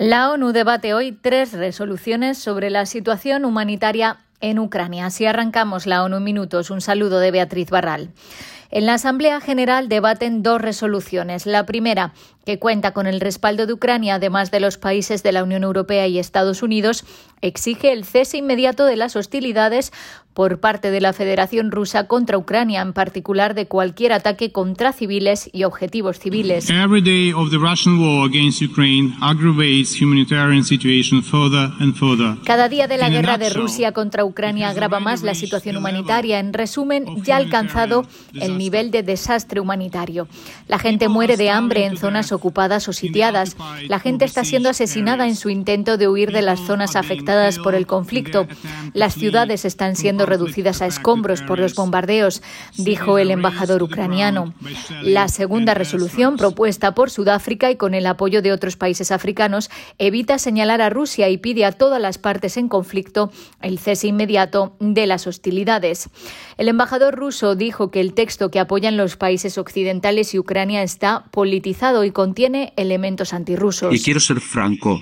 La ONU debate hoy tres resoluciones sobre la situación humanitaria en Ucrania. Así arrancamos la ONU minutos. Un saludo de Beatriz Barral. En la Asamblea General debaten dos resoluciones. La primera, que cuenta con el respaldo de Ucrania, además de los países de la Unión Europea y Estados Unidos, exige el cese inmediato de las hostilidades por parte de la Federación Rusa contra Ucrania, en particular de cualquier ataque contra civiles y objetivos civiles. Cada día de la guerra de Rusia contra Ucrania agrava más la situación humanitaria. En resumen, ya ha alcanzado el nivel de desastre humanitario. La gente muere de hambre en zonas ocupadas o sitiadas. La gente está siendo asesinada en su intento de huir de las zonas afectadas por el conflicto. Las ciudades están siendo reducidas a escombros por los bombardeos, dijo el embajador ucraniano. La segunda resolución, propuesta por Sudáfrica y con el apoyo de otros países africanos, evita señalar a Rusia y pide a todas las partes en conflicto el cese inmediato de las hostilidades. El embajador ruso dijo que el texto que apoyan los países occidentales y Ucrania está politizado y contiene elementos antirrusos. Y quiero ser franco.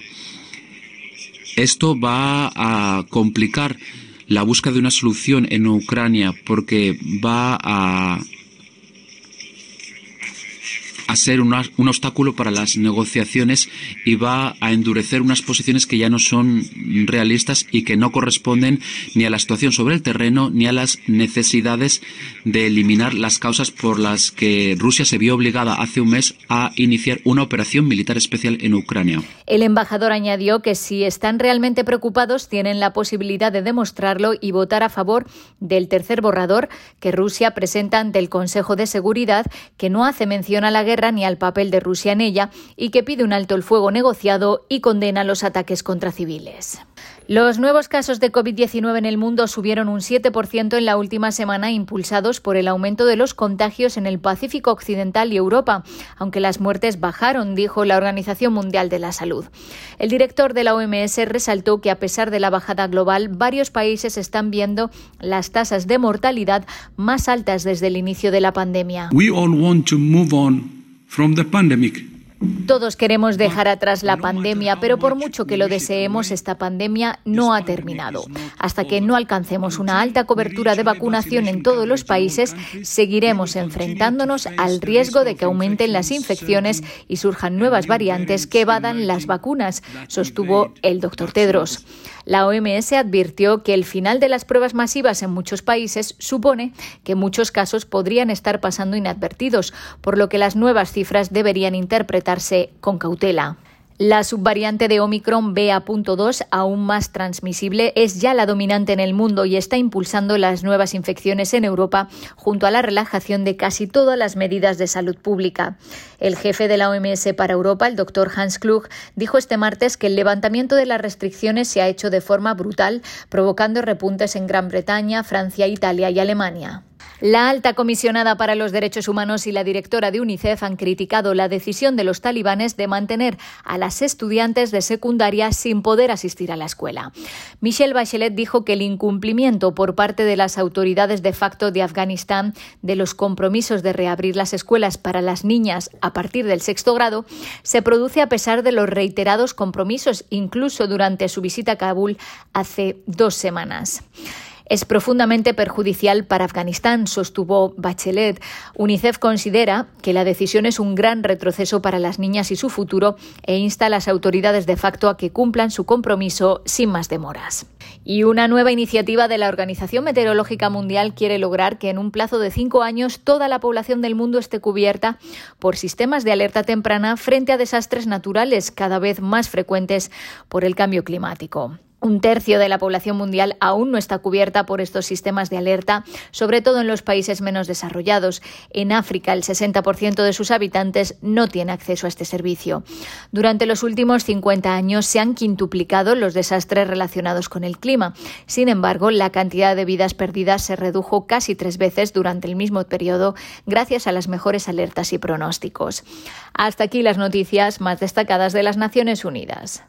Esto va a complicar la búsqueda de una solución en Ucrania porque va a a ser un, obstáculo para las negociaciones y va a endurecer unas posiciones que ya no son realistas y que no corresponden ni a la situación sobre el terreno ni a las necesidades de eliminar las causas por las que Rusia se vio obligada hace un mes a iniciar una operación militar especial en Ucrania. El embajador añadió que si están realmente preocupados tienen la posibilidad de demostrarlo y votar a favor del tercer borrador que Rusia presenta ante el Consejo de Seguridad que no hace mención a la guerra ni al papel de Rusia en ella y que pide un alto el fuego negociado y condena los ataques contra civiles. Los nuevos casos de COVID-19 en el mundo subieron un 7% en la última semana, impulsados por el aumento de los contagios en el Pacífico Occidental y Europa, aunque las muertes bajaron, dijo la Organización Mundial de la Salud. El director de la OMS resaltó que a pesar de la bajada global, varios países están viendo las tasas de mortalidad más altas desde el inicio de la pandemia. from the pandemic. Todos queremos dejar atrás la pandemia, pero por mucho que lo deseemos, esta pandemia no ha terminado. Hasta que no alcancemos una alta cobertura de vacunación en todos los países, seguiremos enfrentándonos al riesgo de que aumenten las infecciones y surjan nuevas variantes que evadan las vacunas, sostuvo el doctor Tedros. La OMS advirtió que el final de las pruebas masivas en muchos países supone que muchos casos podrían estar pasando inadvertidos, por lo que las nuevas cifras deberían con cautela. La subvariante de Omicron BA.2, aún más transmisible, es ya la dominante en el mundo y está impulsando las nuevas infecciones en Europa junto a la relajación de casi todas las medidas de salud pública. El jefe de la OMS para Europa, el doctor Hans Klug, dijo este martes que el levantamiento de las restricciones se ha hecho de forma brutal, provocando repuntes en Gran Bretaña, Francia, Italia y Alemania. La alta comisionada para los derechos humanos y la directora de UNICEF han criticado la decisión de los talibanes de mantener a las estudiantes de secundaria sin poder asistir a la escuela. Michelle Bachelet dijo que el incumplimiento por parte de las autoridades de facto de Afganistán de los compromisos de reabrir las escuelas para las niñas a partir del sexto grado se produce a pesar de los reiterados compromisos, incluso durante su visita a Kabul hace dos semanas es profundamente perjudicial para Afganistán, sostuvo Bachelet. UNICEF considera que la decisión es un gran retroceso para las niñas y su futuro e insta a las autoridades de facto a que cumplan su compromiso sin más demoras. Y una nueva iniciativa de la Organización Meteorológica Mundial quiere lograr que en un plazo de cinco años toda la población del mundo esté cubierta por sistemas de alerta temprana frente a desastres naturales cada vez más frecuentes por el cambio climático. Un tercio de la población mundial aún no está cubierta por estos sistemas de alerta, sobre todo en los países menos desarrollados. En África, el 60% de sus habitantes no tiene acceso a este servicio. Durante los últimos 50 años se han quintuplicado los desastres relacionados con el clima. Sin embargo, la cantidad de vidas perdidas se redujo casi tres veces durante el mismo periodo gracias a las mejores alertas y pronósticos. Hasta aquí las noticias más destacadas de las Naciones Unidas.